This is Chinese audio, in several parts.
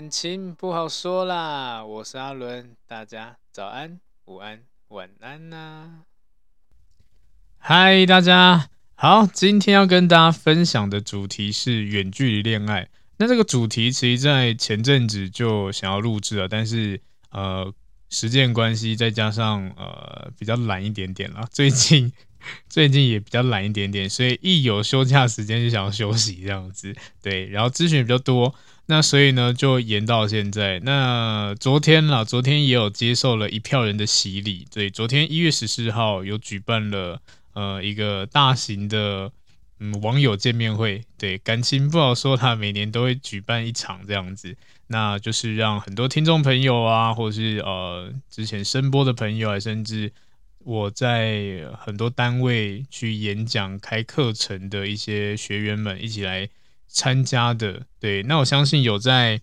感情不好说啦，我是阿伦，大家早安、午安、晚安呐、嗨，大家好，今天要跟大家分享的主题是远距离恋爱。那这个主题其实在前阵子就想要录制了，但是呃，时间关系再加上呃比较懒一点点啦，最近 最近也比较懒一点点，所以一有休假时间就想要休息这样子。对，然后咨询比较多。那所以呢，就延到现在。那昨天啦，昨天也有接受了一票人的洗礼。对，昨天一月十四号有举办了呃一个大型的嗯网友见面会。对，感情不好说，他每年都会举办一场这样子。那就是让很多听众朋友啊，或者是呃之前声播的朋友啊，甚至我在很多单位去演讲、开课程的一些学员们一起来。参加的，对，那我相信有在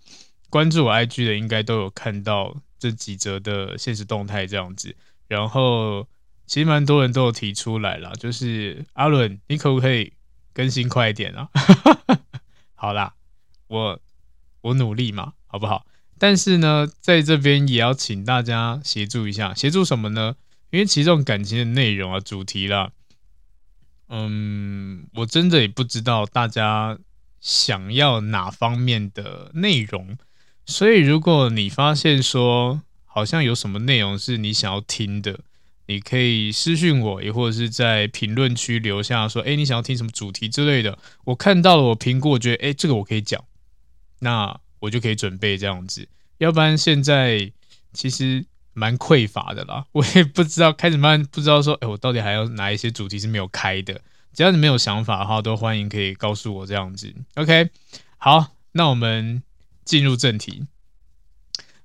关注我 IG 的，应该都有看到这几则的现实动态这样子。然后其实蛮多人都有提出来了，就是阿伦，你可不可以更新快一点啊？好啦，我我努力嘛，好不好？但是呢，在这边也要请大家协助一下，协助什么呢？因为其实这种感情的内容啊，主题啦，嗯，我真的也不知道大家。想要哪方面的内容？所以如果你发现说好像有什么内容是你想要听的，你可以私信我，也或者是在评论区留下说，哎，你想要听什么主题之类的。我看到了，我评估，我觉得，哎，这个我可以讲，那我就可以准备这样子。要不然现在其实蛮匮乏的啦，我也不知道开始慢慢不知道说，哎，我到底还有哪一些主题是没有开的。只要你没有想法的话，都欢迎可以告诉我这样子。OK，好，那我们进入正题。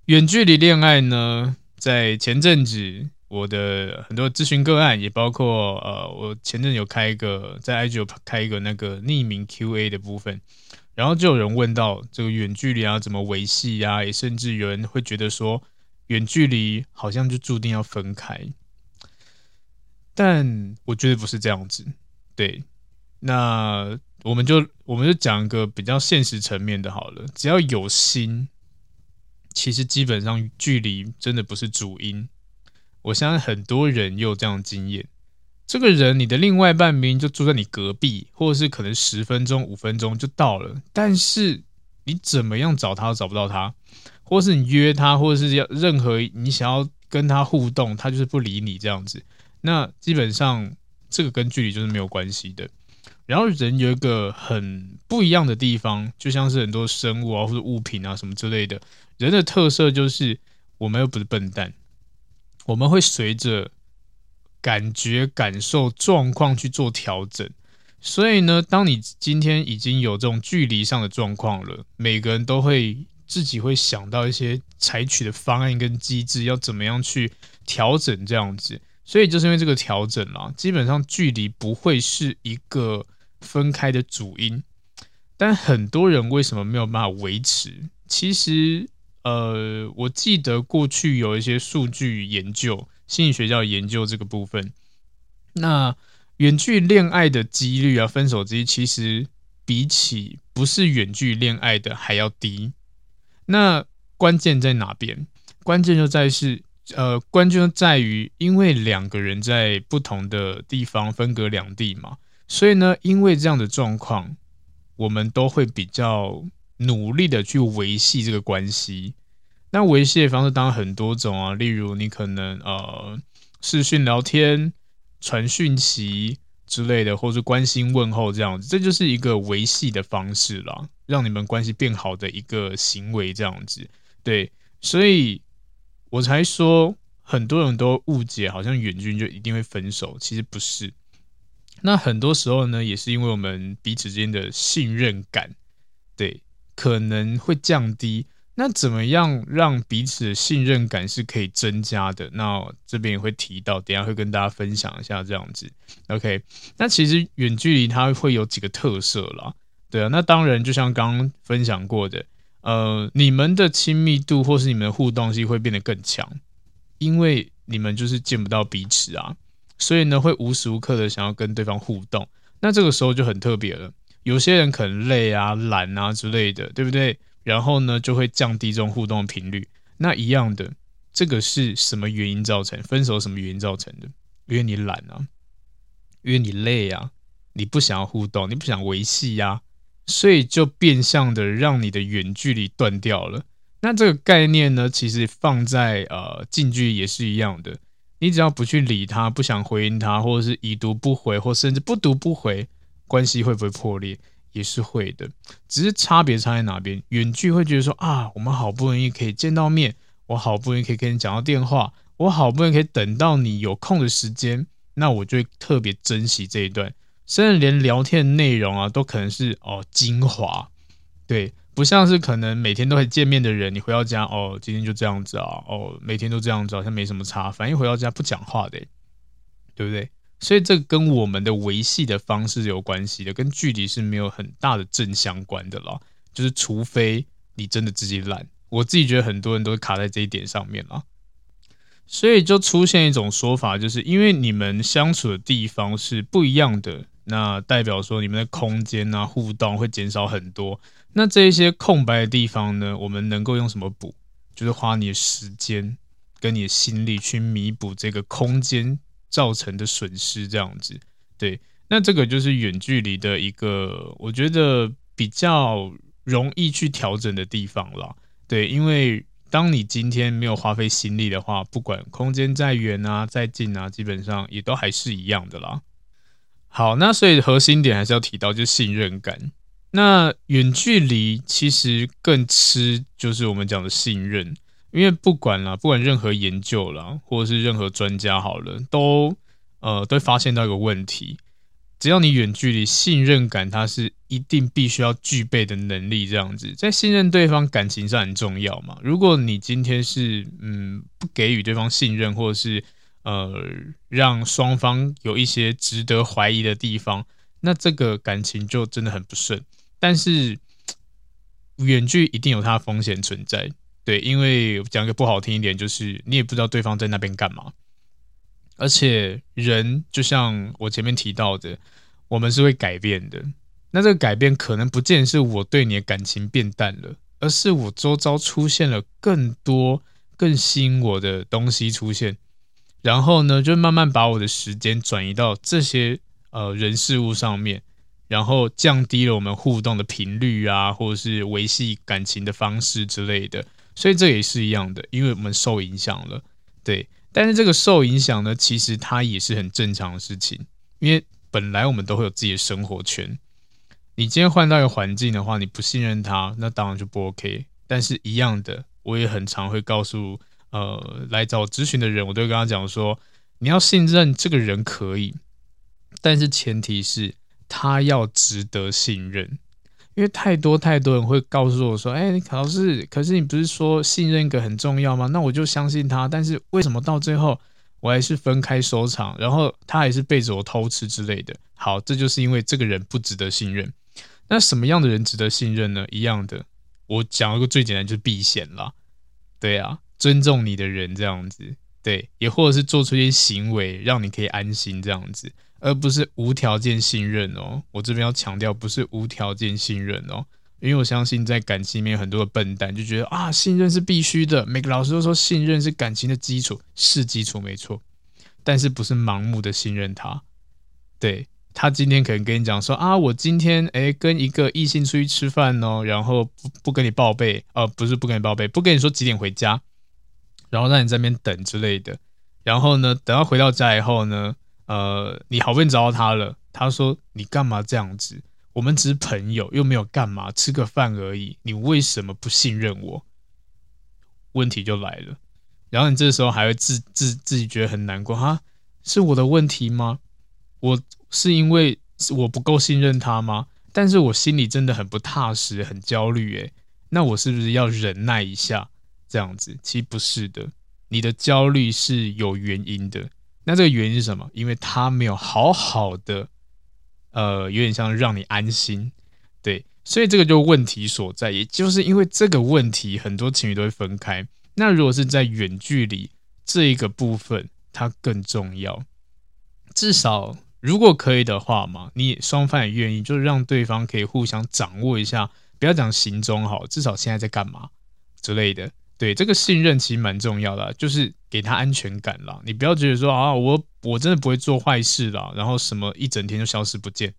远距离恋爱呢，在前阵子我的很多咨询个案，也包括呃，我前阵有开一个在 IG 有开一个那个匿名 QA 的部分，然后就有人问到这个远距离啊怎么维系啊，也甚至有人会觉得说远距离好像就注定要分开，但我觉得不是这样子。对，那我们就我们就讲一个比较现实层面的好了。只要有心，其实基本上距离真的不是主因。我相信很多人也有这样的经验。这个人，你的另外半边就住在你隔壁，或者是可能十分钟、五分钟就到了，但是你怎么样找他都找不到他，或是你约他，或者是要任何你想要跟他互动，他就是不理你这样子。那基本上。这个跟距离就是没有关系的。然后人有一个很不一样的地方，就像是很多生物啊或者物品啊什么之类的。人的特色就是我们又不是笨蛋，我们会随着感觉、感受、状况去做调整。所以呢，当你今天已经有这种距离上的状况了，每个人都会自己会想到一些采取的方案跟机制，要怎么样去调整这样子。所以就是因为这个调整啦，基本上距离不会是一个分开的主因。但很多人为什么没有办法维持？其实，呃，我记得过去有一些数据研究，心理学家研究这个部分。那远距恋爱的几率啊，分手几率其实比起不是远距恋爱的还要低。那关键在哪边？关键就在是。呃，关键在于，因为两个人在不同的地方分隔两地嘛，所以呢，因为这样的状况，我们都会比较努力的去维系这个关系。那维系的方式当然很多种啊，例如你可能呃视讯聊天、传讯息之类的，或是关心问候这样子，这就是一个维系的方式啦，让你们关系变好的一个行为这样子。对，所以。我才说，很多人都误解，好像远距就一定会分手，其实不是。那很多时候呢，也是因为我们彼此之间的信任感，对，可能会降低。那怎么样让彼此的信任感是可以增加的？那这边也会提到，等下会跟大家分享一下这样子。OK，那其实远距离它会有几个特色啦，对啊。那当然，就像刚刚分享过的。呃，你们的亲密度或是你们的互动性会变得更强，因为你们就是见不到彼此啊，所以呢，会无时无刻的想要跟对方互动。那这个时候就很特别了，有些人可能累啊、懒啊之类的，对不对？然后呢，就会降低这种互动频率。那一样的，这个是什么原因造成？分手什么原因造成的？因为你懒啊，因为你累啊，你不想要互动，你不想维系呀。所以就变相的让你的远距离断掉了。那这个概念呢，其实放在呃近距离也是一样的。你只要不去理他，不想回应他，或者是已读不回，或甚至不读不回，关系会不会破裂？也是会的。只是差别差在哪边？远距会觉得说啊，我们好不容易可以见到面，我好不容易可以跟你讲到电话，我好不容易可以等到你有空的时间，那我就会特别珍惜这一段。甚至连聊天内容啊，都可能是哦精华，对，不像是可能每天都会见面的人，你回到家哦，今天就这样子啊，哦，每天都这样子，好像没什么差，反正回到家不讲话的，对不对？所以这跟我们的维系的方式有关系的，跟距离是没有很大的正相关的啦。就是除非你真的自己懒，我自己觉得很多人都卡在这一点上面啦。所以就出现一种说法，就是因为你们相处的地方是不一样的。那代表说你们的空间啊，互动会减少很多。那这一些空白的地方呢，我们能够用什么补？就是花你的时间跟你的心力去弥补这个空间造成的损失，这样子。对，那这个就是远距离的一个，我觉得比较容易去调整的地方了。对，因为当你今天没有花费心力的话，不管空间再远啊、再近啊，基本上也都还是一样的啦。好，那所以核心点还是要提到，就是信任感。那远距离其实更吃就是我们讲的信任，因为不管啦，不管任何研究啦，或者是任何专家好了，都呃都会发现到一个问题：只要你远距离，信任感它是一定必须要具备的能力。这样子，在信任对方感情上很重要嘛。如果你今天是嗯不给予对方信任，或者是呃，让双方有一些值得怀疑的地方，那这个感情就真的很不顺。但是远距一定有它风险存在，对，因为讲个不好听一点，就是你也不知道对方在那边干嘛。而且人就像我前面提到的，我们是会改变的。那这个改变可能不见是我对你的感情变淡了，而是我周遭出现了更多更吸引我的东西出现。然后呢，就慢慢把我的时间转移到这些呃人事物上面，然后降低了我们互动的频率啊，或者是维系感情的方式之类的。所以这也是一样的，因为我们受影响了，对。但是这个受影响呢，其实它也是很正常的事情，因为本来我们都会有自己的生活圈。你今天换到一个环境的话，你不信任他，那当然就不 OK。但是一样的，我也很常会告诉。呃，来找咨询的人，我都会跟他讲说，你要信任这个人可以，但是前提是他要值得信任，因为太多太多人会告诉我说，哎，老师，可是你不是说信任感很重要吗？那我就相信他，但是为什么到最后我还是分开收场，然后他还是背着我偷吃之类的？好，这就是因为这个人不值得信任。那什么样的人值得信任呢？一样的，我讲一个最简单，就是避嫌啦，对啊。尊重你的人这样子，对，也或者是做出一些行为让你可以安心这样子，而不是无条件信任哦。我这边要强调，不是无条件信任哦。因为我相信在感情里面有很多的笨蛋就觉得啊，信任是必须的，每个老师都说信任是感情的基础，是基础没错，但是不是盲目的信任他。对，他今天可能跟你讲说啊，我今天诶跟一个异性出去吃饭哦，然后不不跟你报备，呃不是不跟你报备，不跟你说几点回家，然后让你在那边等之类的，然后呢，等他回到家以后呢，呃，你好不容易找到他了。他说：“你干嘛这样子？我们只是朋友，又没有干嘛，吃个饭而已。你为什么不信任我？”问题就来了。然后你这时候还会自自自己觉得很难过哈？是我的问题吗？我是因为我不够信任他吗？但是我心里真的很不踏实，很焦虑。诶，那我是不是要忍耐一下？这样子其实不是的，你的焦虑是有原因的。那这个原因是什么？因为他没有好好的。呃，有点像让你安心，对，所以这个就问题所在，也就是因为这个问题，很多情侣都会分开。那如果是在远距离这一个部分，它更重要。至少如果可以的话嘛，你双方也愿意，就是让对方可以互相掌握一下，不要讲行踪好，至少现在在干嘛之类的。对，这个信任其实蛮重要的，就是给他安全感啦。你不要觉得说啊，我我真的不会做坏事啦，然后什么一整天就消失不见，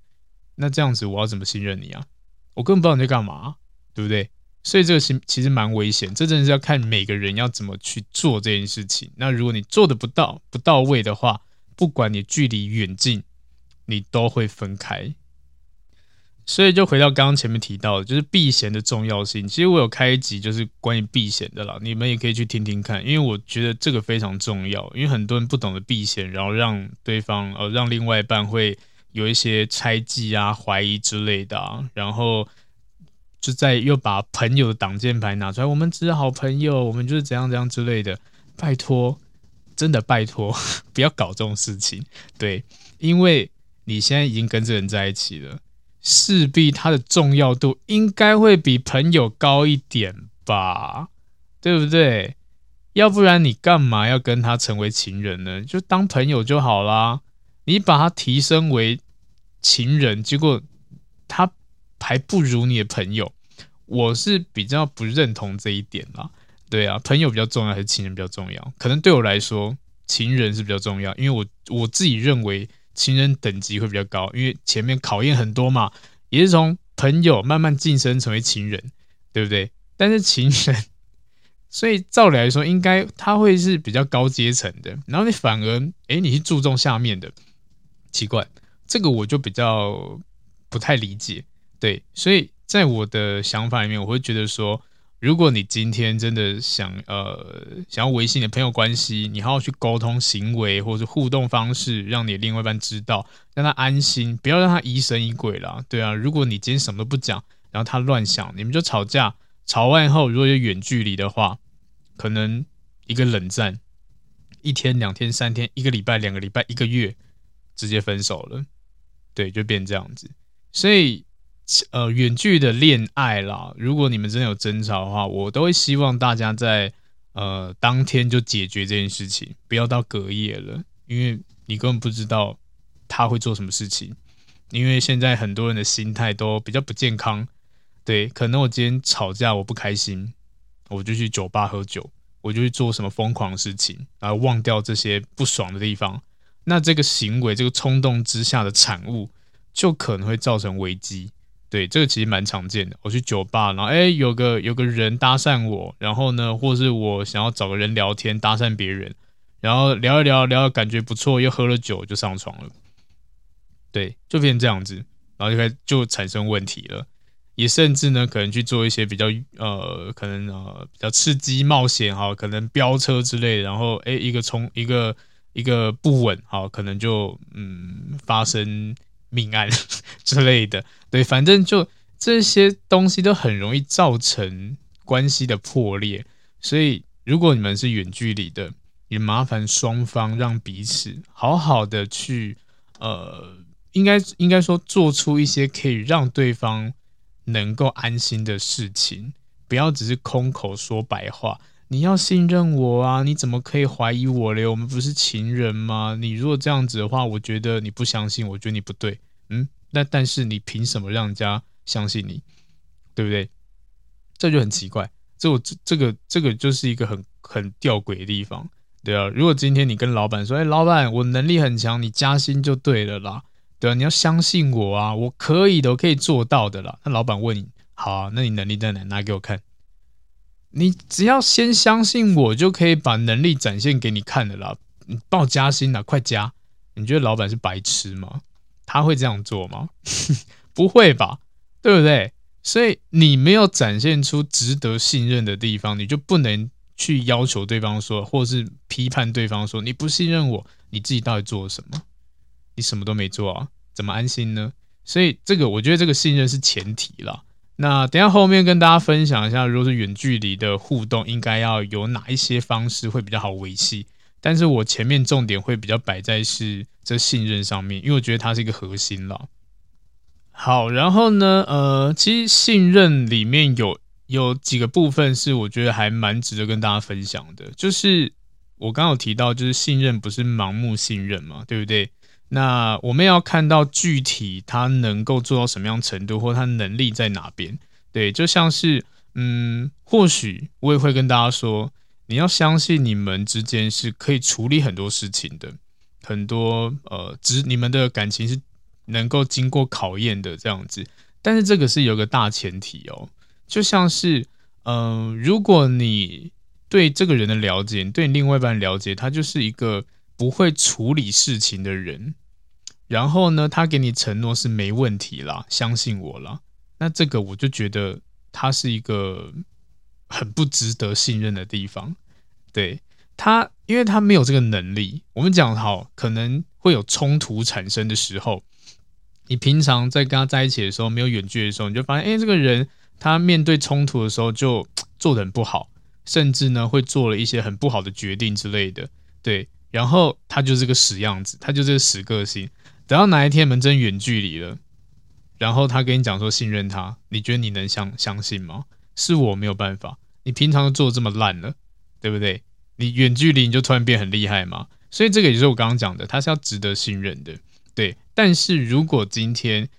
那这样子我要怎么信任你啊？我根本不知道你在干嘛，对不对？所以这个其其实蛮危险，这真的是要看每个人要怎么去做这件事情。那如果你做的不到不到位的话，不管你距离远近，你都会分开。所以就回到刚刚前面提到的，就是避嫌的重要性。其实我有开一集就是关于避嫌的啦，你们也可以去听听看，因为我觉得这个非常重要。因为很多人不懂得避嫌，然后让对方呃让另外一半会有一些猜忌啊、怀疑之类的啊，然后就在又把朋友的挡箭牌拿出来，我们只是好朋友，我们就是怎样怎样之类的。拜托，真的拜托，不要搞这种事情。对，因为你现在已经跟这个人在一起了。势必它的重要度应该会比朋友高一点吧，对不对？要不然你干嘛要跟他成为情人呢？就当朋友就好啦。你把他提升为情人，结果他还不如你的朋友，我是比较不认同这一点啦。对啊，朋友比较重要还是情人比较重要？可能对我来说，情人是比较重要，因为我我自己认为。情人等级会比较高，因为前面考验很多嘛，也是从朋友慢慢晋升成为情人，对不对？但是情人，所以照理来说，应该他会是比较高阶层的，然后你反而，诶，你去注重下面的，奇怪，这个我就比较不太理解，对，所以在我的想法里面，我会觉得说。如果你今天真的想呃想要维系你的朋友关系，你好好去沟通行为或者互动方式，让你另外一半知道，让他安心，不要让他疑神疑鬼啦。对啊，如果你今天什么都不讲，然后他乱想，你们就吵架，吵完以后如果有远距离的话，可能一个冷战，一天、两天、三天、一个礼拜、两个礼拜、一个月，直接分手了，对，就变这样子，所以。呃，远距的恋爱啦，如果你们真的有争吵的话，我都会希望大家在呃当天就解决这件事情，不要到隔夜了，因为你根本不知道他会做什么事情。因为现在很多人的心态都比较不健康，对，可能我今天吵架我不开心，我就去酒吧喝酒，我就去做什么疯狂的事情，然后忘掉这些不爽的地方。那这个行为，这个冲动之下的产物，就可能会造成危机。对，这个其实蛮常见的。我去酒吧，然后哎，有个有个人搭讪我，然后呢，或是我想要找个人聊天，搭讪别人，然后聊一聊，聊感觉不错，又喝了酒就上床了。对，就变成这样子，然后就开始就产生问题了。也甚至呢，可能去做一些比较呃，可能呃比较刺激冒险哈，可能飙车之类，然后哎，一个冲一个一个不稳哈，可能就嗯发生。命案 之类的，对，反正就这些东西都很容易造成关系的破裂。所以，如果你们是远距离的，也麻烦双方让彼此好好的去，呃，应该应该说做出一些可以让对方能够安心的事情，不要只是空口说白话。你要信任我啊！你怎么可以怀疑我嘞？我们不是情人吗？你如果这样子的话，我觉得你不相信，我觉得你不对。嗯，那但是你凭什么让人家相信你？对不对？这就很奇怪，这我这这个这个就是一个很很吊诡的地方，对啊。如果今天你跟老板说，哎，老板，我能力很强，你加薪就对了啦，对啊，你要相信我啊，我可以的，我可以做到的啦。那老板问你，好，那你能力在哪？拿给我看。你只要先相信我，就可以把能力展现给你看的啦。你报加薪了，快加！你觉得老板是白痴吗？他会这样做吗？不会吧，对不对？所以你没有展现出值得信任的地方，你就不能去要求对方说，或是批判对方说，你不信任我，你自己到底做了什么？你什么都没做啊，怎么安心呢？所以这个我觉得这个信任是前提啦。那等下后面跟大家分享一下，如果是远距离的互动，应该要有哪一些方式会比较好维系？但是我前面重点会比较摆在是这信任上面，因为我觉得它是一个核心啦。好，然后呢，呃，其实信任里面有有几个部分是我觉得还蛮值得跟大家分享的，就是我刚刚有提到，就是信任不是盲目信任嘛，对不对？那我们要看到具体他能够做到什么样程度，或他能力在哪边，对，就像是，嗯，或许我也会跟大家说，你要相信你们之间是可以处理很多事情的，很多呃，只你们的感情是。能够经过考验的这样子，但是这个是有个大前提哦，就像是，嗯、如果你对这个人的了解，对你另外一半了解，他就是一个不会处理事情的人，然后呢，他给你承诺是没问题啦，相信我啦，那这个我就觉得他是一个很不值得信任的地方，对他，因为他没有这个能力。我们讲好，可能会有冲突产生的时候。你平常在跟他在一起的时候，没有远距的时候，你就发现，哎，这个人他面对冲突的时候就做的很不好，甚至呢会做了一些很不好的决定之类的，对。然后他就是个死样子，他就是个死个性。等到哪一天你们真远距离了，然后他跟你讲说信任他，你觉得你能相相信吗？是我没有办法。你平常都做这么烂了，对不对？你远距离你就突然变很厉害吗？所以这个也是我刚刚讲的，他是要值得信任的。对，但是如果今天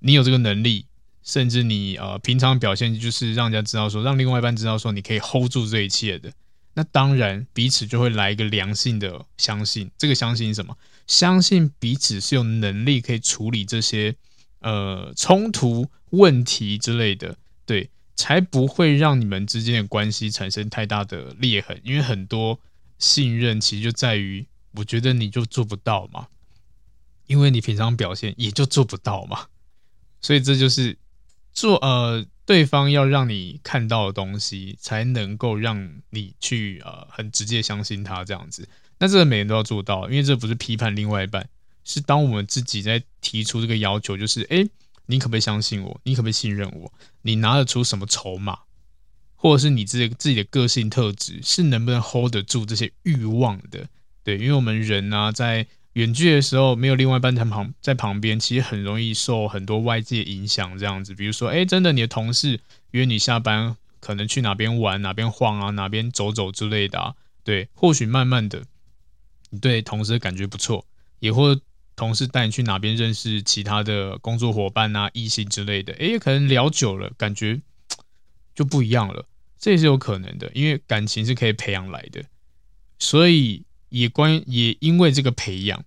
你有这个能力，甚至你呃平常表现就是让人家知道说，让另外一半知道说你可以 hold 住这一切的，那当然彼此就会来一个良性的相信。这个相信什么？相信彼此是有能力可以处理这些呃冲突问题之类的，对，才不会让你们之间的关系产生太大的裂痕。因为很多信任其实就在于，我觉得你就做不到嘛。因为你平常表现也就做不到嘛，所以这就是做呃对方要让你看到的东西，才能够让你去呃很直接相信他这样子。那这个每人都要做到，因为这不是批判另外一半，是当我们自己在提出这个要求，就是诶，你可不可以相信我？你可不可以信任我？你拿得出什么筹码，或者是你自己自己的个性特质是能不能 hold 得住这些欲望的？对，因为我们人呢、啊、在。远距的时候，没有另外一半在旁在旁边，其实很容易受很多外界影响。这样子，比如说，哎，真的，你的同事约你下班，可能去哪边玩、哪边晃啊、哪边走走之类的啊。对，或许慢慢的，你对同事的感觉不错，也或同事带你去哪边认识其他的工作伙伴啊、异性之类的。哎，可能聊久了，感觉就不一样了，这也是有可能的，因为感情是可以培养来的，所以。也关也因为这个培养，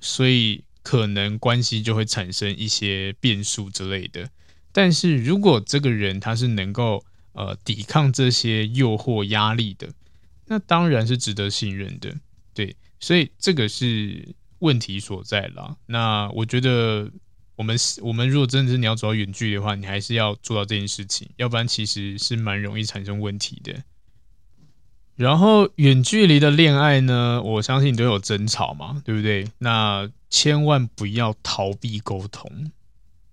所以可能关系就会产生一些变数之类的。但是如果这个人他是能够呃抵抗这些诱惑压力的，那当然是值得信任的。对，所以这个是问题所在啦。那我觉得我们我们如果真的是你要走到远距离的话，你还是要做到这件事情，要不然其实是蛮容易产生问题的。然后远距离的恋爱呢，我相信都有争吵嘛，对不对？那千万不要逃避沟通，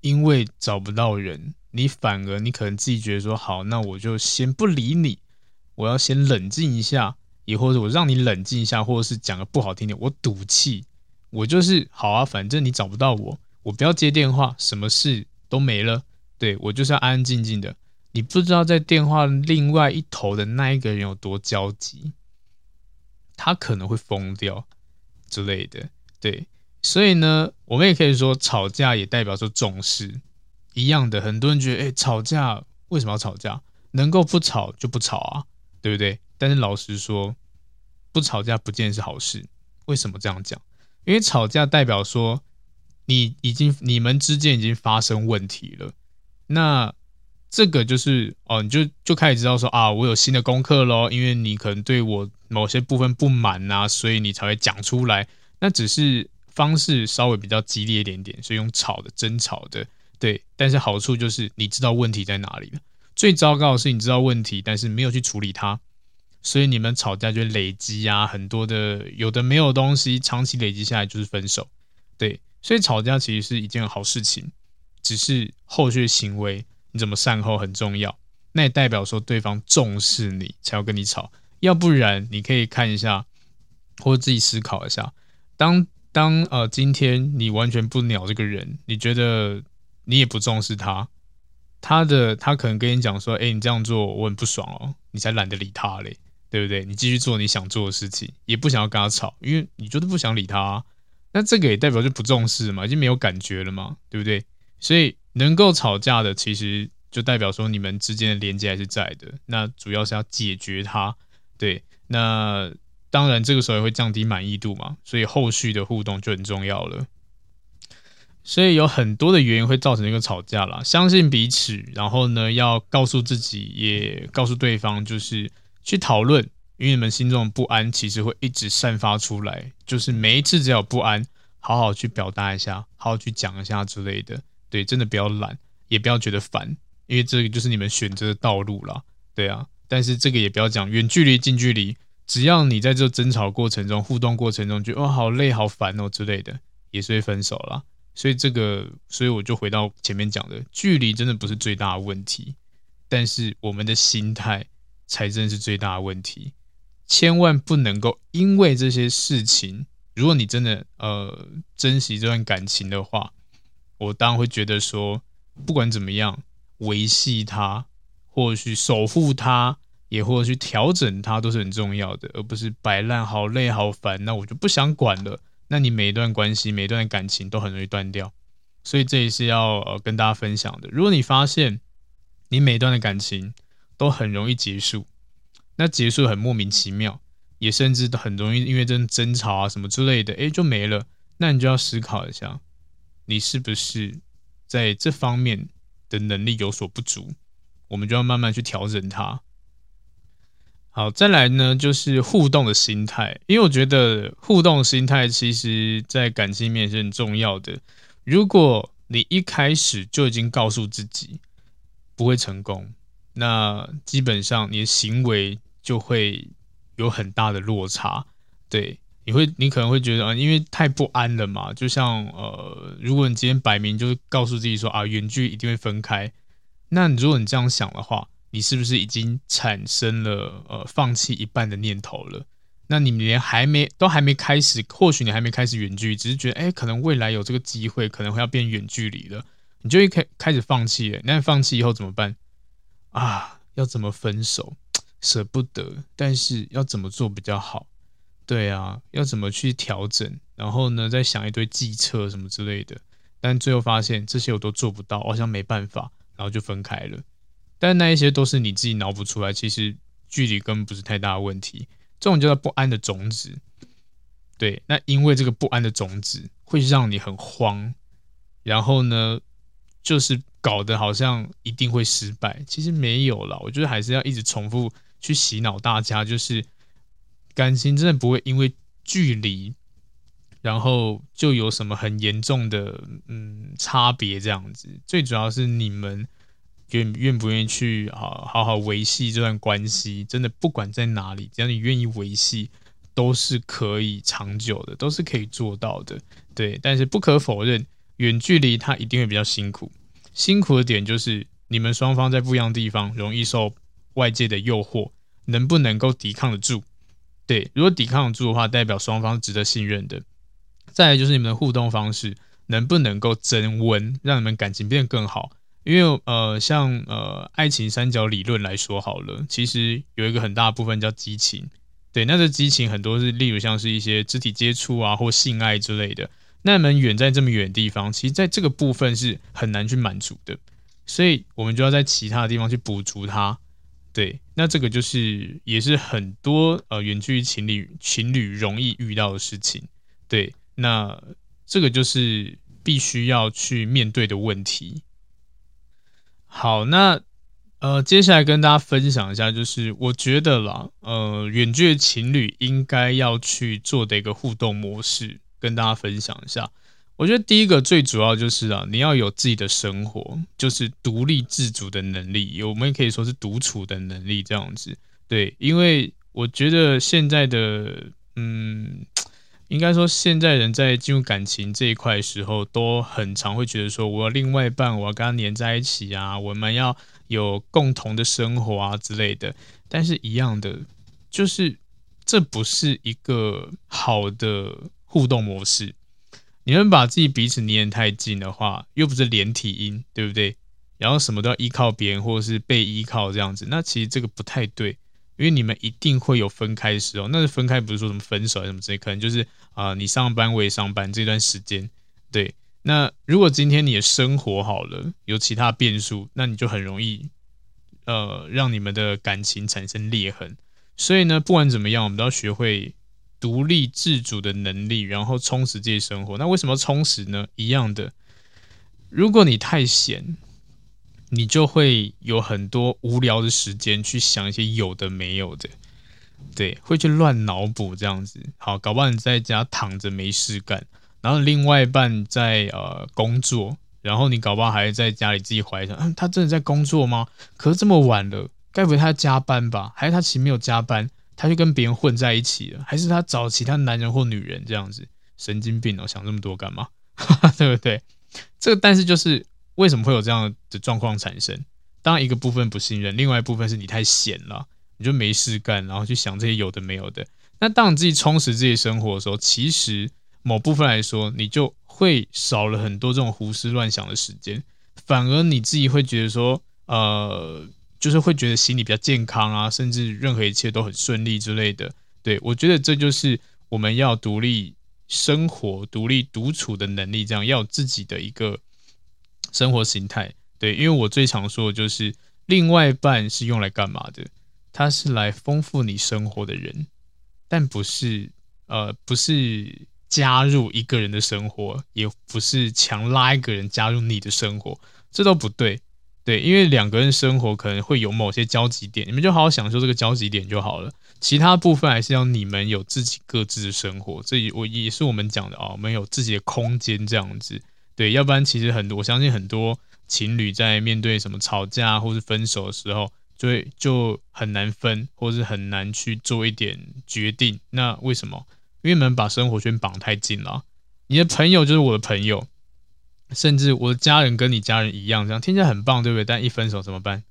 因为找不到人，你反而你可能自己觉得说好，那我就先不理你，我要先冷静一下，也或者我让你冷静一下，或者是讲个不好听点，我赌气，我就是好啊，反正你找不到我，我不要接电话，什么事都没了，对，我就是要安安静静的。你不知道在电话另外一头的那一个人有多焦急，他可能会疯掉之类的。对，所以呢，我们也可以说，吵架也代表说重视，一样的，很多人觉得，哎，吵架为什么要吵架？能够不吵就不吵啊，对不对？但是老实说，不吵架不见是好事。为什么这样讲？因为吵架代表说你已经你们之间已经发生问题了。那这个就是哦，你就就开始知道说啊，我有新的功课咯，因为你可能对我某些部分不满啊，所以你才会讲出来。那只是方式稍微比较激烈一点点，所以用吵的、争吵的，对。但是好处就是你知道问题在哪里了。最糟糕的是你知道问题，但是没有去处理它，所以你们吵架就累积啊，很多的有的没有东西，长期累积下来就是分手。对，所以吵架其实是一件好事情，只是后续行为你怎么善后很重要。那也代表说对方重视你才要跟你吵，要不然你可以看一下，或者自己思考一下。当当呃，今天你完全不鸟这个人，你觉得你也不重视他，他的他可能跟你讲说，哎，你这样做我很不爽哦，你才懒得理他嘞，对不对？你继续做你想做的事情，也不想要跟他吵，因为你觉得不想理他，那这个也代表就不重视嘛，已经没有感觉了嘛，对不对？所以能够吵架的，其实就代表说你们之间的连接还是在的，那主要是要解决它，对，那。当然，这个时候也会降低满意度嘛，所以后续的互动就很重要了。所以有很多的原因会造成一个吵架啦，相信彼此，然后呢，要告诉自己，也告诉对方，就是去讨论，因为你们心中的不安其实会一直散发出来，就是每一次只要有不安，好好去表达一下，好好去讲一下之类的。对，真的不要懒，也不要觉得烦，因为这个就是你们选择的道路啦。对啊，但是这个也不要讲远距离、近距离。只要你在这争吵过程中、互动过程中觉得哦好累、好烦哦之类的，也是会分手啦。所以这个，所以我就回到前面讲的，距离真的不是最大的问题，但是我们的心态才真是最大的问题。千万不能够因为这些事情，如果你真的呃珍惜这段感情的话，我当然会觉得说，不管怎么样，维系它，或许守护它。也或者去调整它都是很重要的，而不是摆烂，好累好烦，那我就不想管了。那你每一段关系、每一段感情都很容易断掉，所以这也是要跟大家分享的。如果你发现你每段的感情都很容易结束，那结束很莫名其妙，也甚至很容易因为这争吵啊什么之类的，诶就没了。那你就要思考一下，你是不是在这方面的能力有所不足？我们就要慢慢去调整它。好，再来呢，就是互动的心态，因为我觉得互动心态其实在感情面是很重要的。如果你一开始就已经告诉自己不会成功，那基本上你的行为就会有很大的落差。对，你会，你可能会觉得啊，因为太不安了嘛。就像呃，如果你今天摆明就是告诉自己说啊，远距一定会分开，那如果你这样想的话，你是不是已经产生了呃放弃一半的念头了？那你连还没都还没开始，或许你还没开始远距，只是觉得哎，可能未来有这个机会，可能会要变远距离了，你就会开开始放弃了。那你放弃以后怎么办啊？要怎么分手？舍不得，但是要怎么做比较好？对啊，要怎么去调整？然后呢，再想一堆计策什么之类的，但最后发现这些我都做不到，好像没办法，然后就分开了。但那一些都是你自己脑补出来，其实距离根本不是太大的问题。这种叫做不安的种子，对，那因为这个不安的种子会让你很慌，然后呢，就是搞得好像一定会失败，其实没有啦。我觉得还是要一直重复去洗脑大家，就是感情真的不会因为距离，然后就有什么很严重的嗯差别这样子。最主要是你们。愿愿不愿意去好好好维系这段关系？真的不管在哪里，只要你愿意维系，都是可以长久的，都是可以做到的。对，但是不可否认，远距离它一定会比较辛苦。辛苦的点就是你们双方在不一样的地方，容易受外界的诱惑，能不能够抵抗得住？对，如果抵抗住的话，代表双方值得信任的。再来就是你们的互动方式，能不能够增温，让你们感情变得更好？因为呃，像呃爱情三角理论来说好了，其实有一个很大部分叫激情，对，那这激情很多是例如像是一些肢体接触啊或性爱之类的，那你们远在这么远的地方，其实在这个部分是很难去满足的，所以我们就要在其他的地方去补足它。对，那这个就是也是很多呃远距离情侣情侣容易遇到的事情。对，那这个就是必须要去面对的问题。好，那呃接下来跟大家分享一下，就是我觉得啦，呃远距离情侣应该要去做的一个互动模式，跟大家分享一下。我觉得第一个最主要就是啊，你要有自己的生活，就是独立自主的能力，我们可以说是独处的能力这样子。对，因为我觉得现在的，嗯，应该说现在人在进入感情这一块的时候，都很常会觉得说，我要另外一半，我要跟他黏在一起啊，我们要有共同的生活啊之类的。但是，一样的，就是这不是一个好的互动模式。你们把自己彼此黏太近的话，又不是连体婴，对不对？然后什么都要依靠别人，或者是被依靠这样子，那其实这个不太对，因为你们一定会有分开的时候。那是分开，不是说什么分手还是什么之类，可能就是啊、你上班我也上班这段时间，对。那如果今天你的生活好了，有其他变数，那你就很容易呃让你们的感情产生裂痕。所以呢，不管怎么样，我们都要学会。独立自主的能力，然后充实自己生活。那为什么充实呢？一样的，如果你太闲，你就会有很多无聊的时间去想一些有的没有的，对，会去乱脑补这样子。好，搞不好你在家躺着没事干，然后另外一半在呃工作，然后你搞不好还在家里自己怀疑，嗯，他真的在工作吗？可是这么晚了，该不会他加班吧？还是他其实没有加班？他就跟别人混在一起了，还是他找其他男人或女人这样子？神经病哦，想这么多干嘛？对不对？这个，但是就是为什么会有这样的状况产生？当然一个部分不信任，另外一部分是你太闲了，你就没事干，然后去想这些有的没有的。那当你自己充实自己生活的时候，其实某部分来说，你就会少了很多这种胡思乱想的时间，反而你自己会觉得说，呃。就是会觉得心理比较健康啊，甚至任何一切都很顺利之类的。对，我觉得这就是我们要独立生活、独立独处的能力，这样要有自己的一个生活形态。对，因为我最常说的就是，另外一半是用来干嘛的？他是来丰富你生活的人，但不是呃，不是加入一个人的生活，也不是强拉一个人加入你的生活，这都不对。对，因为两个人生活可能会有某些交集点，你们就好好享受这个交集点就好了。其他部分还是要你们有自己各自的生活，这也我也是我们讲的啊，我们有自己的空间这样子。对，要不然其实很多，我相信很多情侣在面对什么吵架或是分手的时候，就会就很难分，或是很难去做一点决定。那为什么？因为你们把生活圈绑太紧了。你的朋友就是我的朋友。甚至我的家人跟你家人一样，这样听起来很棒，对不对？但一分手怎么办？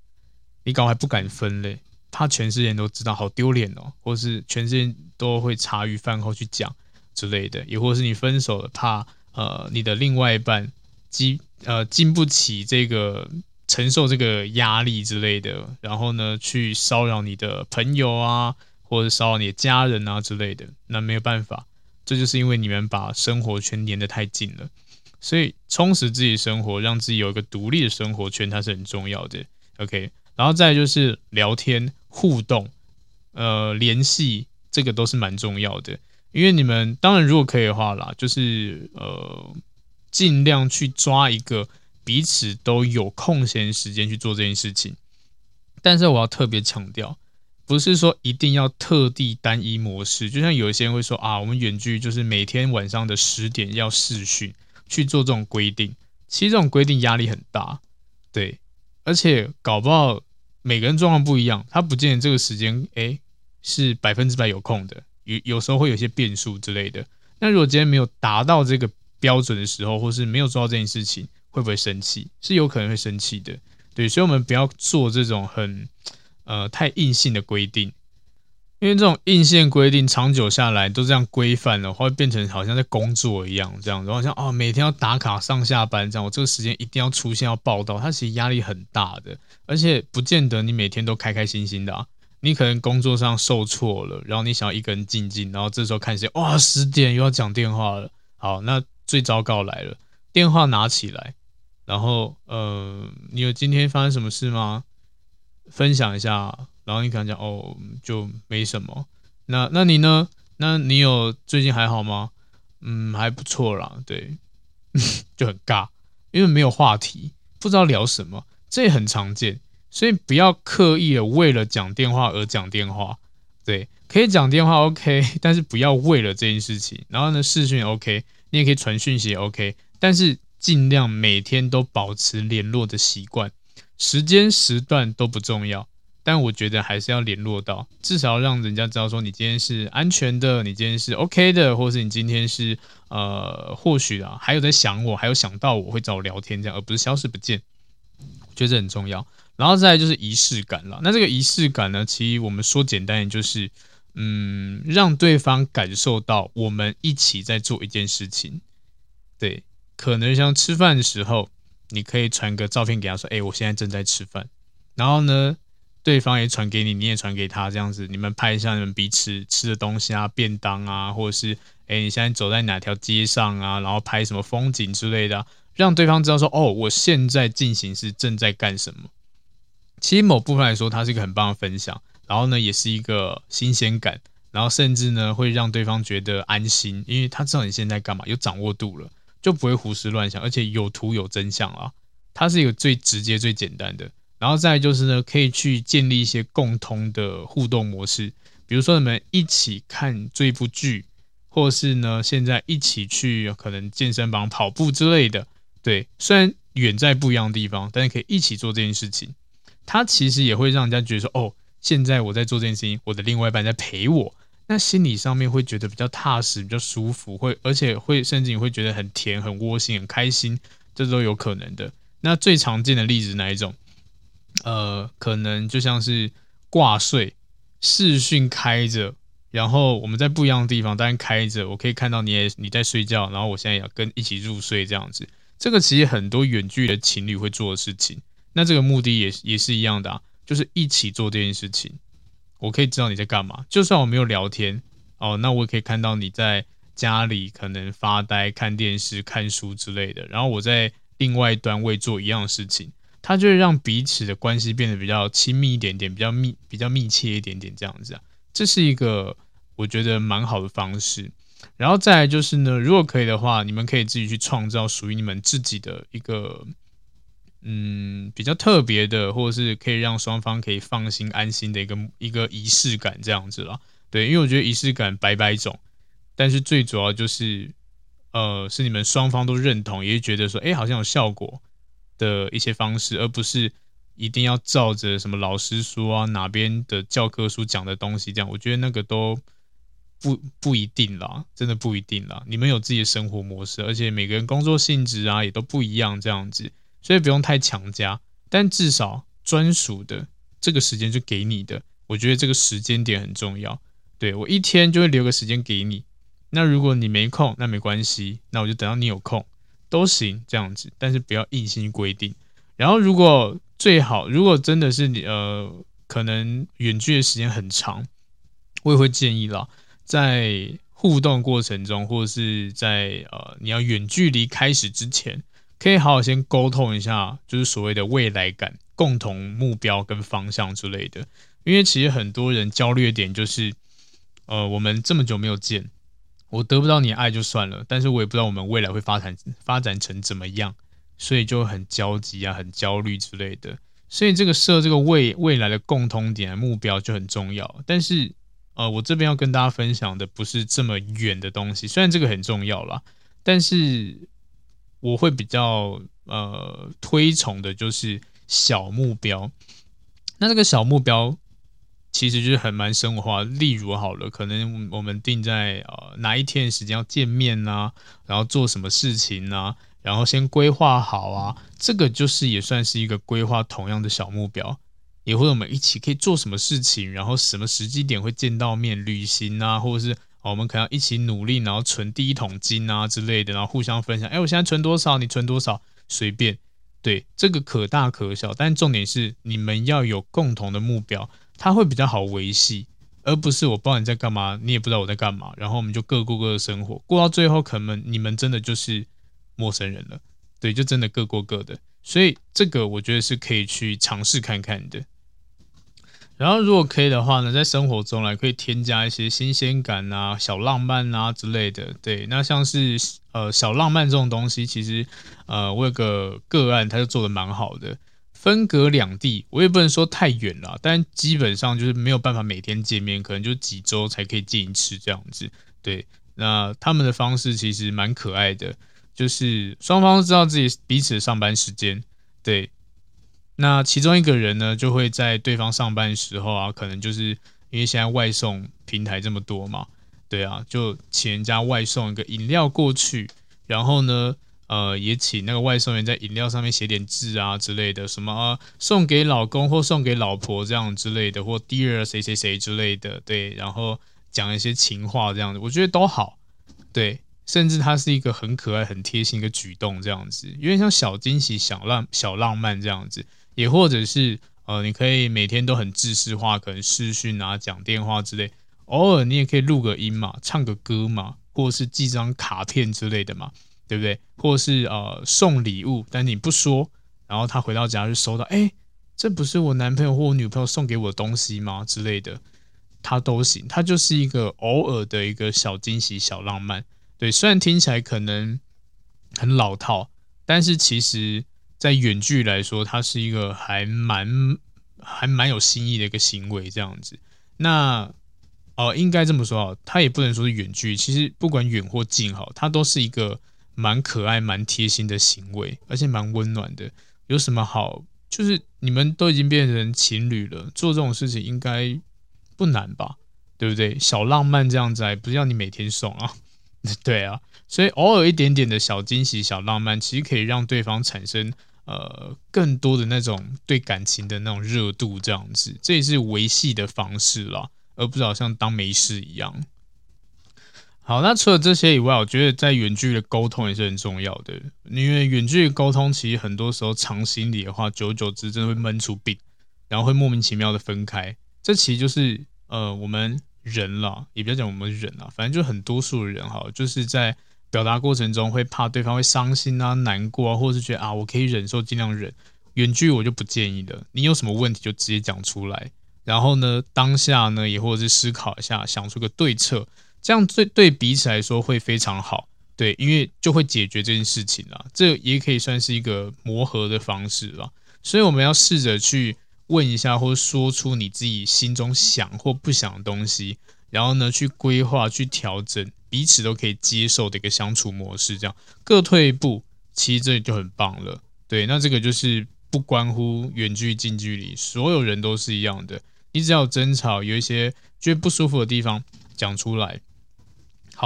你搞还不敢分嘞，怕全世界人都知道，好丢脸哦。或是全世界都会茶余饭后去讲之类的，也或是你分手了，怕呃你的另外一半经呃经不起这个承受这个压力之类的，然后呢去骚扰你的朋友啊，或者骚扰你的家人啊之类的，那没有办法，这就是因为你们把生活圈黏得太紧了。所以充实自己生活，让自己有一个独立的生活圈，它是很重要的。OK，然后再就是聊天互动，呃，联系这个都是蛮重要的。因为你们当然如果可以的话啦，就是呃，尽量去抓一个彼此都有空闲时间去做这件事情。但是我要特别强调，不是说一定要特地单一模式。就像有一些人会说啊，我们远距就是每天晚上的十点要视讯。去做这种规定，其实这种规定压力很大，对，而且搞不好每个人状况不一样，他不见得这个时间诶是百分之百有空的，有有时候会有些变数之类的。那如果今天没有达到这个标准的时候，或是没有做到这件事情，会不会生气？是有可能会生气的，对，所以我们不要做这种很呃太硬性的规定。因为这种硬性规定长久下来都这样规范的话，会变成好像在工作一样，这样子，好像啊每天要打卡上下班这样，我这个时间一定要出现要报道，它其实压力很大的，而且不见得你每天都开开心心的，你可能工作上受挫了，然后你想要一个人静静，然后这时候看时间，哇十点又要讲电话了，好，那最糟糕来了，电话拿起来，然后呃，你有今天发生什么事吗？分享一下，然后你可能讲哦，就没什么。那那你呢？那你有最近还好吗？嗯，还不错啦。对，就很尬，因为没有话题，不知道聊什么，这也很常见。所以不要刻意的为了讲电话而讲电话。对，可以讲电话 OK，但是不要为了这件事情。然后呢，视讯 OK，你也可以传讯息 OK，但是尽量每天都保持联络的习惯，时间时段都不重要。但我觉得还是要联络到，至少让人家知道说你今天是安全的，你今天是 OK 的，或是你今天是呃，或许啊还有在想我，还有想到我会找我聊天这样，而不是消失不见。我觉得这很重要。然后再就是仪式感了。那这个仪式感呢，其实我们说简单点就是，嗯，让对方感受到我们一起在做一件事情。对，可能像吃饭的时候，你可以传个照片给他说，哎，我现在正在吃饭。然后呢，对方也传给你，你也传给他，这样子，你们拍一下你们彼此吃的东西啊，便当啊，或者是，哎，你现在走在哪条街上啊，然后拍什么风景之类的，让对方知道说，哦，我现在进行是正在干什么。其实某部分来说，它是一个很棒的分享，然后呢，也是一个新鲜感，然后甚至呢，会让对方觉得安心，因为他知道你现在干嘛，有掌握度了，就不会胡思乱想，而且有图有真相啊，它是一个最直接、最简单的。然后再就是呢，可以去建立一些共同的互动模式，比如说你们一起看这部剧，或是呢现在一起去可能健身房跑步之类的。对，虽然远在不一样的地方，但是可以一起做这件事情。它其实也会让人家觉得说，哦，现在我在做这件事情，我的另外一半在陪我，那心理上面会觉得比较踏实、比较舒服，会而且会甚至你会觉得很甜、很窝心、很开心，这都有可能的。那最常见的例子哪一种？呃，可能就像是挂睡，视讯开着，然后我们在不一样的地方，当然开着，我可以看到你也你在睡觉，然后我现在也要跟一起入睡这样子。这个其实很多远距的情侣会做的事情，那这个目的也也是一样的啊，就是一起做这件事情。我可以知道你在干嘛，就算我没有聊天哦，那我也可以看到你在家里可能发呆、看电视、看书之类的，然后我在另外一端位做一样的事情。它就会让彼此的关系变得比较亲密一点点，比较密、比较密切一点点这样子啊，这是一个我觉得蛮好的方式。然后再来就是呢，如果可以的话，你们可以自己去创造属于你们自己的一个嗯比较特别的，或者是可以让双方可以放心安心的一个一个仪式感这样子啦。对，因为我觉得仪式感百百种，但是最主要就是呃是你们双方都认同，也觉得说哎好像有效果。的一些方式，而不是一定要照着什么老师说啊，哪边的教科书讲的东西这样，我觉得那个都不不一定啦，真的不一定啦。你们有自己的生活模式，而且每个人工作性质啊也都不一样，这样子，所以不用太强加。但至少专属的这个时间就给你的，我觉得这个时间点很重要。对，我一天就会留个时间给你，那如果你没空，那没关系，那我就等到你有空。都行这样子，但是不要硬性规定。然后，如果最好，如果真的是你呃，可能远距的时间很长，我也会建议啦，在互动过程中，或者是在呃你要远距离开始之前，可以好好先沟通一下，就是所谓的未来感、共同目标跟方向之类的。因为其实很多人焦虑的点就是，呃，我们这么久没有见。我得不到你爱就算了，但是我也不知道我们未来会发展发展成怎么样，所以就很焦急啊，很焦虑之类的。所以这个设这个未未来的共通点目标就很重要。但是，呃，我这边要跟大家分享的不是这么远的东西，虽然这个很重要啦，但是我会比较呃推崇的就是小目标。那这个小目标。其实就是很蛮生活化，例如好了，可能我们定在呃哪一天时间要见面啊，然后做什么事情啊，然后先规划好啊，这个就是也算是一个规划同样的小目标，也或者我们一起可以做什么事情，然后什么时机点会见到面，旅行啊，或者是我们可能要一起努力，然后存第一桶金啊之类的，然后互相分享，哎，我现在存多少，你存多少，随便，对，这个可大可小，但重点是你们要有共同的目标。它会比较好维系，而不是我不知道你在干嘛，你也不知道我在干嘛，然后我们就各过各的生活，过到最后可能你们真的就是陌生人了，对，就真的各过各的。所以这个我觉得是可以去尝试看看的。然后如果可以的话呢，在生活中来可以添加一些新鲜感啊、小浪漫啊之类的。对，那像是呃小浪漫这种东西，其实呃我有个个案，他就做的蛮好的。分隔两地，我也不能说太远了，但基本上就是没有办法每天见面，可能就几周才可以见一次这样子。对，那他们的方式其实蛮可爱的。就是双方都知道自己彼此的上班时间，对。那其中一个人呢，就会在对方上班的时候啊，可能就是因为现在外送平台这么多嘛，对啊，就请人家外送一个饮料过去，然后呢，呃，也请那个外送员在饮料上面写点字啊之类的，什么、送给老公或送给老婆这样之类的，或 Dear 谁谁谁之类的，对，然后讲一些情话这样子，我觉得都好，对。甚至它是一个很可爱、很贴心的举动，这样子，有点像小惊喜、小浪、小浪漫这样子，也或者是呃，你可以每天都很制式化，可能视讯啊、讲电话之类，偶尔你也可以录个音嘛，唱个歌嘛，或是寄张卡片之类的嘛，对不对？或是呃送礼物，但你不说，然后他回到家就收到，哎，这不是我男朋友或我女朋友送给我的东西吗？之类的，他都行，他就是一个偶尔的一个小惊喜、小浪漫。对，虽然听起来可能很老套，但是其实，在远距来说，它是一个还蛮还蛮有新意的一个行为，这样子。那哦、呃，应该这么说啊，它也不能说是远距，其实不管远或近，哈，它都是一个蛮可爱、蛮贴心的行为，而且蛮温暖的。有什么好？就是你们都已经变成情侣了，做这种事情应该不难吧？对不对？小浪漫这样子，还不是要你每天送啊？对啊，所以偶尔一点点的小惊喜、小浪漫，其实可以让对方产生呃更多的那种对感情的那种热度，这样子，这也是维系的方式啦，而不是好像当没事一样。好，那除了这些以外，我觉得在远距离的沟通也是很重要的，因为远距离沟通其实很多时候藏心里的话，久久之真的会闷出病，然后会莫名其妙的分开。这其实就是呃我们。人了，也不要讲我们人了，反正就很多数的人哈，就是在表达过程中会怕对方会伤心啊、难过啊，或者是觉得啊，我可以忍受，尽量忍。远距我就不建议的，你有什么问题就直接讲出来，然后呢，当下呢也或者是思考一下，想出个对策，这样对对彼此来说会非常好，对，因为就会解决这件事情啦。这也可以算是一个磨合的方式啦，所以我们要试着去。问一下，或说出你自己心中想或不想的东西，然后呢，去规划、去调整，彼此都可以接受的一个相处模式，这样各退一步，其实这就很棒了。对，那这个就是不关乎远距近距离，所有人都是一样的。你只要争吵，有一些觉得不舒服的地方，讲出来，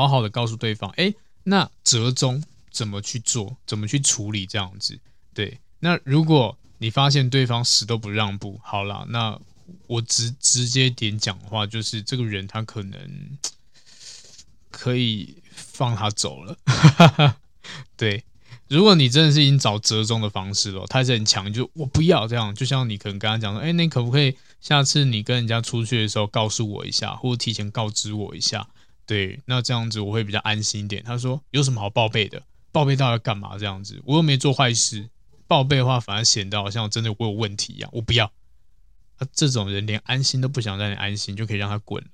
好好的告诉对方，哎，那折中怎么去做，怎么去处理，这样子。对，那如果。你发现对方死都不让步，好啦，那我直直接点讲话，就是这个人他可能 可以放他走了。对，如果你真的是已经找折中的方式了，他是很强，就我不要这样。就像你可能跟他讲说，哎，那可不可以下次你跟人家出去的时候告诉我一下，或者提前告知我一下？对，那这样子我会比较安心一点。他说有什么好报备的？报备到底要干嘛？这样子我又没做坏事。报备的话，反而显得好像真的我有问题一样。我不要，他这种人连安心都不想让你安心，就可以让他滚。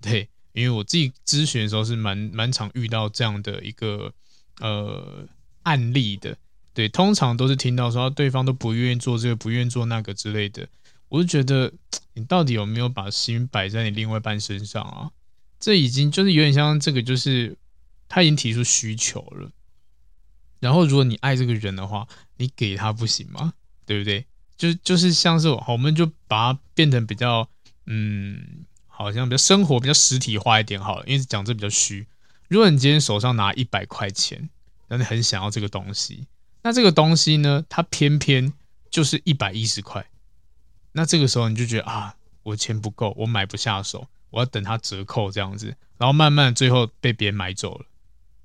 对，因为我自己咨询的时候是蛮蛮常遇到这样的一个呃案例的。对，通常都是听到说对方都不愿意做这个，不愿意做那个之类的。我就觉得 你到底有没有把心摆在你另外一半身上啊？这已经就是有点像这个，就是他已经提出需求了。然后，如果你爱这个人的话，你给他不行吗？对不对？就就是像是我，我们就把它变成比较，嗯，好像比较生活、比较实体化一点好了。因为讲这比较虚。如果你今天手上拿一百块钱，那你很想要这个东西，那这个东西呢，它偏偏就是一百一十块。那这个时候你就觉得啊，我钱不够，我买不下手，我要等它折扣这样子，然后慢慢最后被别人买走了，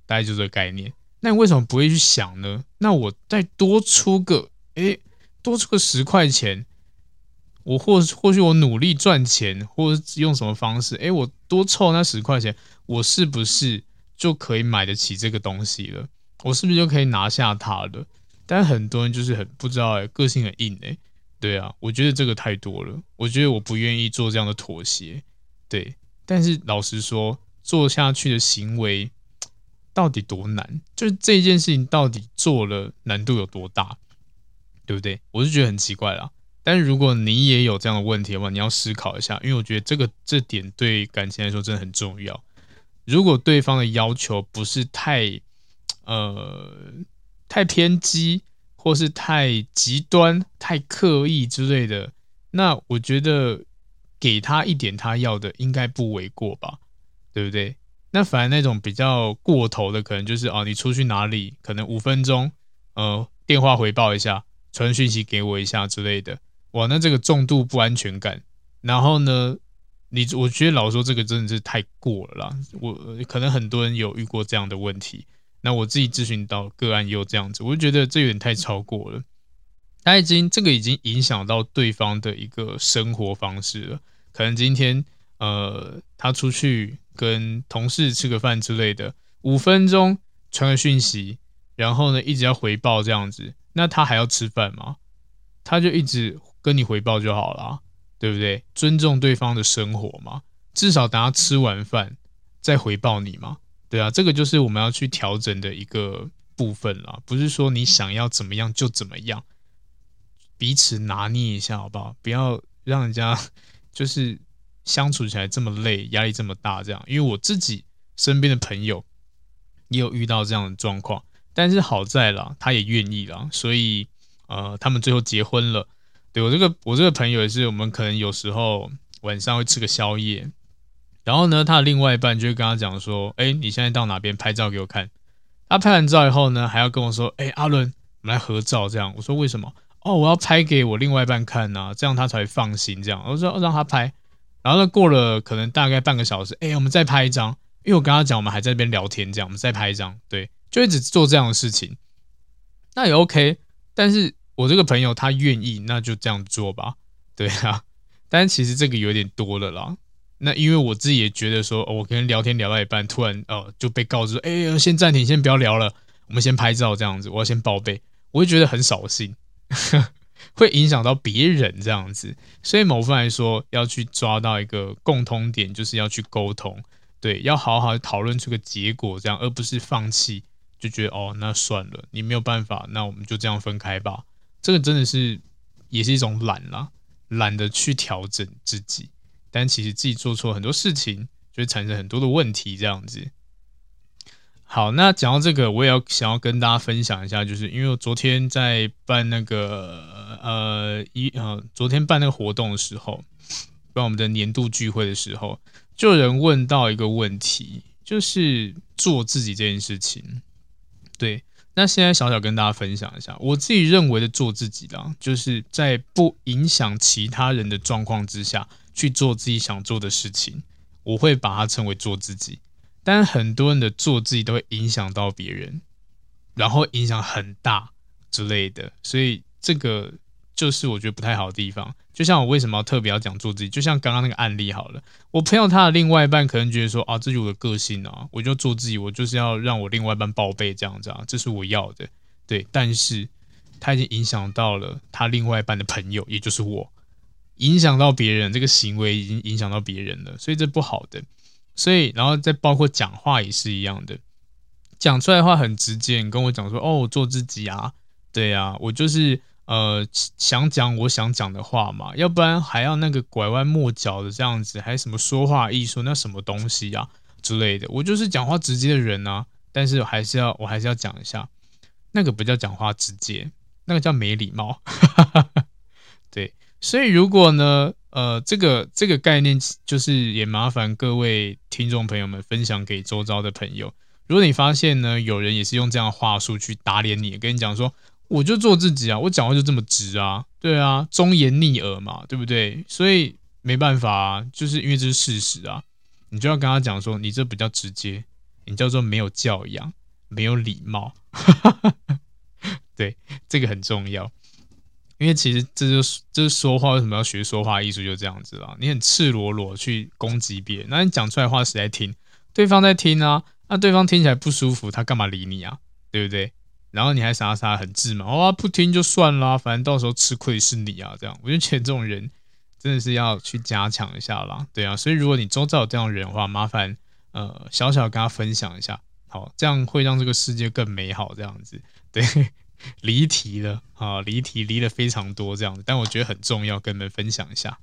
大概就这个概念。那你为什么不会去想呢？那我再多出个，诶，多出个十块钱，我或或许我努力赚钱，或者用什么方式，诶，我多凑那十块钱，我是不是就可以买得起这个东西了？我是不是就可以拿下它了？但很多人就是很不知道，诶，个性很硬，诶，对啊，我觉得这个太多了，我觉得我不愿意做这样的妥协，对。但是老实说，做下去的行为到底多难？就是这件事情到底做了难度有多大？对不对？我是觉得很奇怪啦。但是如果你也有这样的问题的话，你要思考一下，因为我觉得这个这点对感情来说真的很重要。如果对方的要求不是太呃太偏激，或是太极端、太刻意之类的，那我觉得给他一点他要的，应该不为过吧？对不对？那反而那种比较过头的，可能就是哦，你出去哪里，可能五分钟，呃，电话回报一下。传讯息给我一下之类的，哇，那这个重度不安全感。然后呢，你我觉得老说这个真的是太过了啦。我可能很多人有遇过这样的问题，那我自己咨询到个案也有这样子，我就觉得这有点太超过了。他已经这个已经影响到对方的一个生活方式了。可能今天呃，他出去跟同事吃个饭之类的，五分钟传个讯息，然后呢一直要回报这样子。那他还要吃饭吗？他就一直跟你回报就好了，对不对？尊重对方的生活嘛，至少等他吃完饭再回报你嘛，对啊，这个就是我们要去调整的一个部分啦，不是说你想要怎么样就怎么样，彼此拿捏一下好不好？不要让人家 就是相处起来这么累，压力这么大，这样。因为我自己身边的朋友也有遇到这样的状况。但是好在啦，他也愿意啦，所以呃，他们最后结婚了。对，我这个我这个朋友也是，我们可能有时候晚上会吃个宵夜，然后呢，他的另外一半就会跟他讲说：“哎，你现在到哪边拍照给我看？”他拍完照以后呢，还要跟我说：“哎，阿伦，我们来合照。”这样我说：“为什么？”哦，我要拍给我另外一半看呐，这样他才放心。这样我说让他拍，然后呢，过了可能大概半个小时，哎，我们再拍一张，因为我跟他讲，我们还在那边聊天，这样我们再拍一张，对。就一直做这样的事情，那也 OK。但是我这个朋友他愿意，那就这样做吧。对啊，但是其实这个有点多了啦。那因为我自己也觉得说，我跟人聊天聊到一半，突然哦就被告知，哎呀，先暂停，先不要聊了，我们先拍照这样子。我要先报备，我会觉得很扫兴，会影响到别人这样子。所以某份来说，要去抓到一个共通点，就是要去沟通，对，要好好讨论出个结果，这样，而不是放弃。就觉得哦，那算了，你没有办法，那我们就这样分开吧。这个真的是也是一种懒啦，懒得去调整自己，但其实自己做错很多事情，就会产生很多的问题。这样子。好，那讲到这个，我也要想要跟大家分享一下，就是因为我昨天在办那个呃一呃，昨天办那个活动的时候，办我们的年度聚会的时候，就有人问到一个问题，就是做自己这件事情。对，那现在小小跟大家分享一下，我自己认为的做自己的，就是在不影响其他人的状况之下去做自己想做的事情，我会把它称为做自己。但很多人的做自己都会影响到别人，然后影响很大之类的，所以这个。就是我觉得不太好的地方，就像我为什么要特别要讲做自己，就像刚刚那个案例好了，我朋友他的另外一半可能觉得说啊，这是我的个性啊，我就做自己，我就是要让我另外一半报备这样子啊，这是我要的，对，但是他已经影响到了他另外一半的朋友，也就是我，影响到别人，这个行为已经影响到别人了，所以这不好的，所以然后再包括讲话也是一样的，讲出来的话很直接，你跟我讲说哦，我做自己啊，对啊，我就是。呃，想讲我想讲的话嘛，要不然还要那个拐弯抹角的这样子，还什么说话艺术，那什么东西、啊、之类的。我就是讲话直接的人啊，但是还是要我还是要讲一下，那个不叫讲话直接，那个叫没礼貌。对，所以如果呢，呃，这个这个概念就是也麻烦各位听众朋友们分享给周遭的朋友。如果你发现呢，有人也是用这样话术去打脸你，跟你讲说。我就做自己啊，我讲话就这么直啊，对啊，忠言逆耳嘛，对不对？所以没办法啊，就是因为这是事实啊，你就要跟他讲说，你这比较直接，你叫做没有教养，没有礼貌，对，这个很重要。因为其实这就是就是说话为什么要学说话艺术，就这样子啦。你很赤裸裸去攻击别人，那你讲出来的话谁在听？对方在听啊，那对方听起来不舒服，他干嘛理你啊？对不对？然后你还傻傻很自满，哦，不听就算啦，反正到时候吃亏是你啊，这样。我就觉得这种人真的是要去加强一下啦，对啊。所以如果你周遭有这样的人的话，麻烦呃小小跟他分享一下，好，这样会让这个世界更美好，这样子。对，离题了啊，离题离了非常多这样子，但我觉得很重要，跟你们分享一下。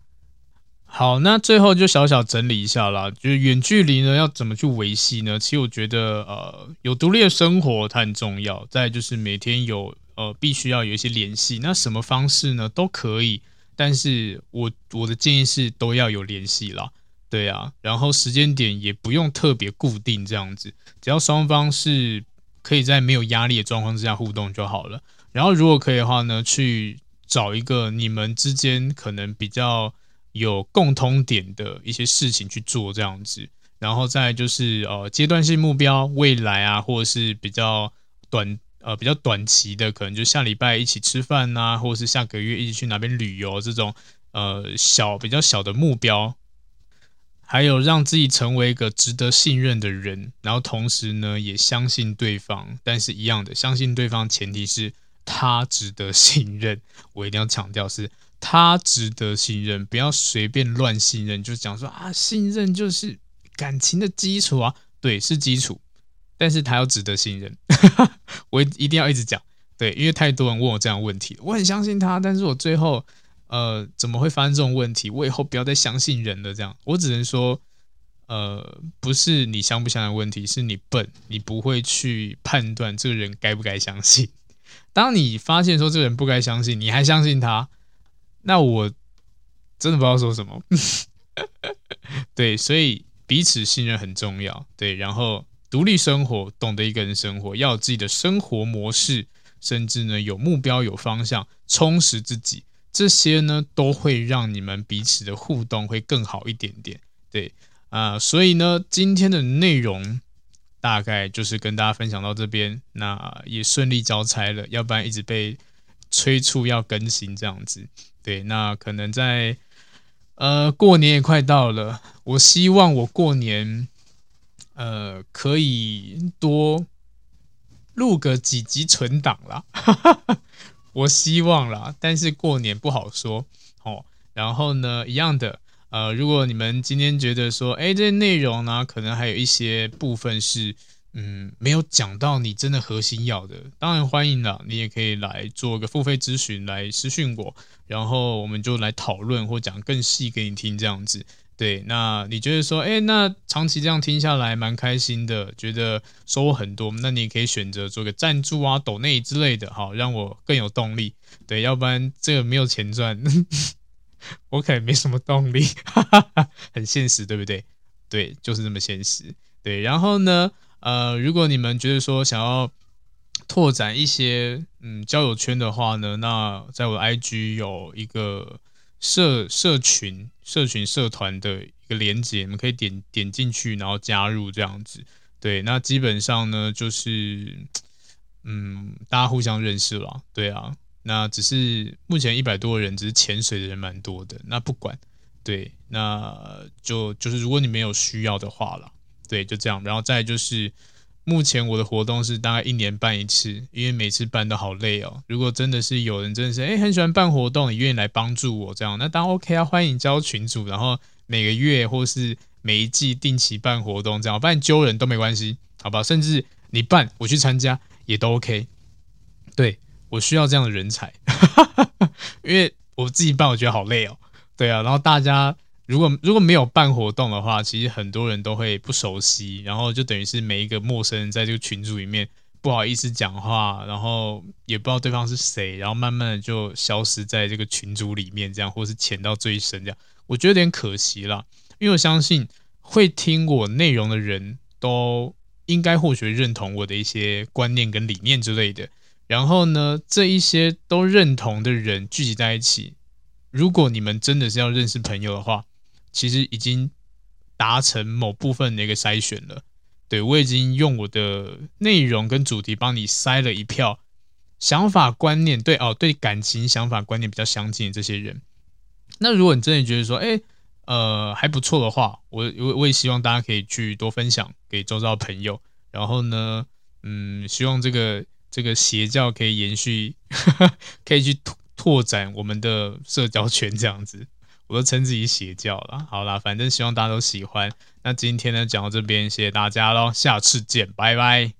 好，那最后就小小整理一下啦，就是远距离呢要怎么去维系呢？其实我觉得，呃，有独立的生活它很重要。再就是每天有呃必须要有一些联系，那什么方式呢都可以，但是我我的建议是都要有联系啦，对啊，然后时间点也不用特别固定这样子，只要双方是可以在没有压力的状况之下互动就好了。然后如果可以的话呢，去找一个你们之间可能比较。有共通点的一些事情去做这样子，然后再就是呃阶段性目标，未来啊，或者是比较短呃比较短期的，可能就下礼拜一起吃饭呐、啊，或者是下个月一起去哪边旅游这种呃小比较小的目标，还有让自己成为一个值得信任的人，然后同时呢也相信对方，但是一样的相信对方前提是他值得信任，我一定要强调是。他值得信任，不要随便乱信任。就讲说啊，信任就是感情的基础啊，对，是基础，但是他要值得信任。我一定要一直讲，对，因为太多人问我这样问题，我很相信他，但是我最后呃，怎么会发生这种问题？我以后不要再相信人了。这样，我只能说，呃，不是你相不相信的问题，是你笨，你不会去判断这个人该不该相信。当你发现说这个人不该相信，你还相信他。那我真的不知道说什么，对，所以彼此信任很重要，对，然后独立生活，懂得一个人生活，要有自己的生活模式，甚至呢有目标、有方向，充实自己，这些呢都会让你们彼此的互动会更好一点点，对啊、所以呢今天的内容大概就是跟大家分享到这边，那也顺利交差了，要不然一直被催促要更新这样子。对，那可能在呃过年也快到了，我希望我过年呃可以多录个几集存档啦，我希望啦，但是过年不好说哦。然后呢，一样的呃，如果你们今天觉得说，哎，这些内容呢，可能还有一些部分是。嗯，没有讲到你真的核心要的，当然欢迎了，你也可以来做个付费咨询，来私讯我，然后我们就来讨论或讲更细给你听这样子。对，那你觉得说，哎，那长期这样听下来蛮开心的，觉得收获很多，那你可以选择做个赞助啊、抖内之类的，好，让我更有动力。对，要不然这个没有钱赚，我可能没什么动力，哈哈哈，很现实，对不对？对，就是这么现实。对，然后呢？呃，如果你们觉得说想要拓展一些嗯交友圈的话呢，那在我 IG 有一个社社群、社群社团的一个连接，你们可以点点进去，然后加入这样子。对，那基本上呢就是嗯大家互相认识了，对啊。那只是目前一百多个人，只是潜水的人蛮多的。那不管，对，那就就是如果你没有需要的话了。对，就这样，然后再就是，目前我的活动是大概一年办一次，因为每次办都好累哦。如果真的是有人真的是哎很喜欢办活动，你愿意来帮助我这样，那当然 OK 啊，欢迎交群主，然后每个月或是每一季定期办活动这样，不然揪人都没关系，好吧？甚至你办我去参加也都 OK。对，我需要这样的人才，因为我自己办我觉得好累哦。对啊，然后大家。如果如果没有办活动的话，其实很多人都会不熟悉，然后就等于是每一个陌生人在这个群组里面不好意思讲话，然后也不知道对方是谁，然后慢慢的就消失在这个群组里面，这样或是潜到最深这样，我觉得有点可惜啦，因为我相信会听我内容的人都应该或许认同我的一些观念跟理念之类的，然后呢，这一些都认同的人聚集在一起，如果你们真的是要认识朋友的话。其实已经达成某部分的一个筛选了，对，我已经用我的内容跟主题帮你筛了一票想法观念对哦，对感情想法观念比较相近的这些人。那如果你真的觉得说，哎，呃，还不错的话，我我我也希望大家可以去多分享给周遭的朋友。然后呢，嗯，希望这个这个邪教可以延续，呵 呵可以去拓拓展我们的社交圈，这样子，我都称自己邪教了。好啦，反正希望大家都喜欢。那今天呢，讲到这边，谢谢大家喽，下次见，拜拜。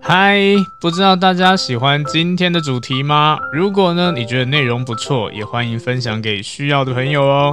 嗨，不知道大家喜欢今天的主题吗？如果呢，你觉得内容不错，也欢迎分享给需要的朋友哦。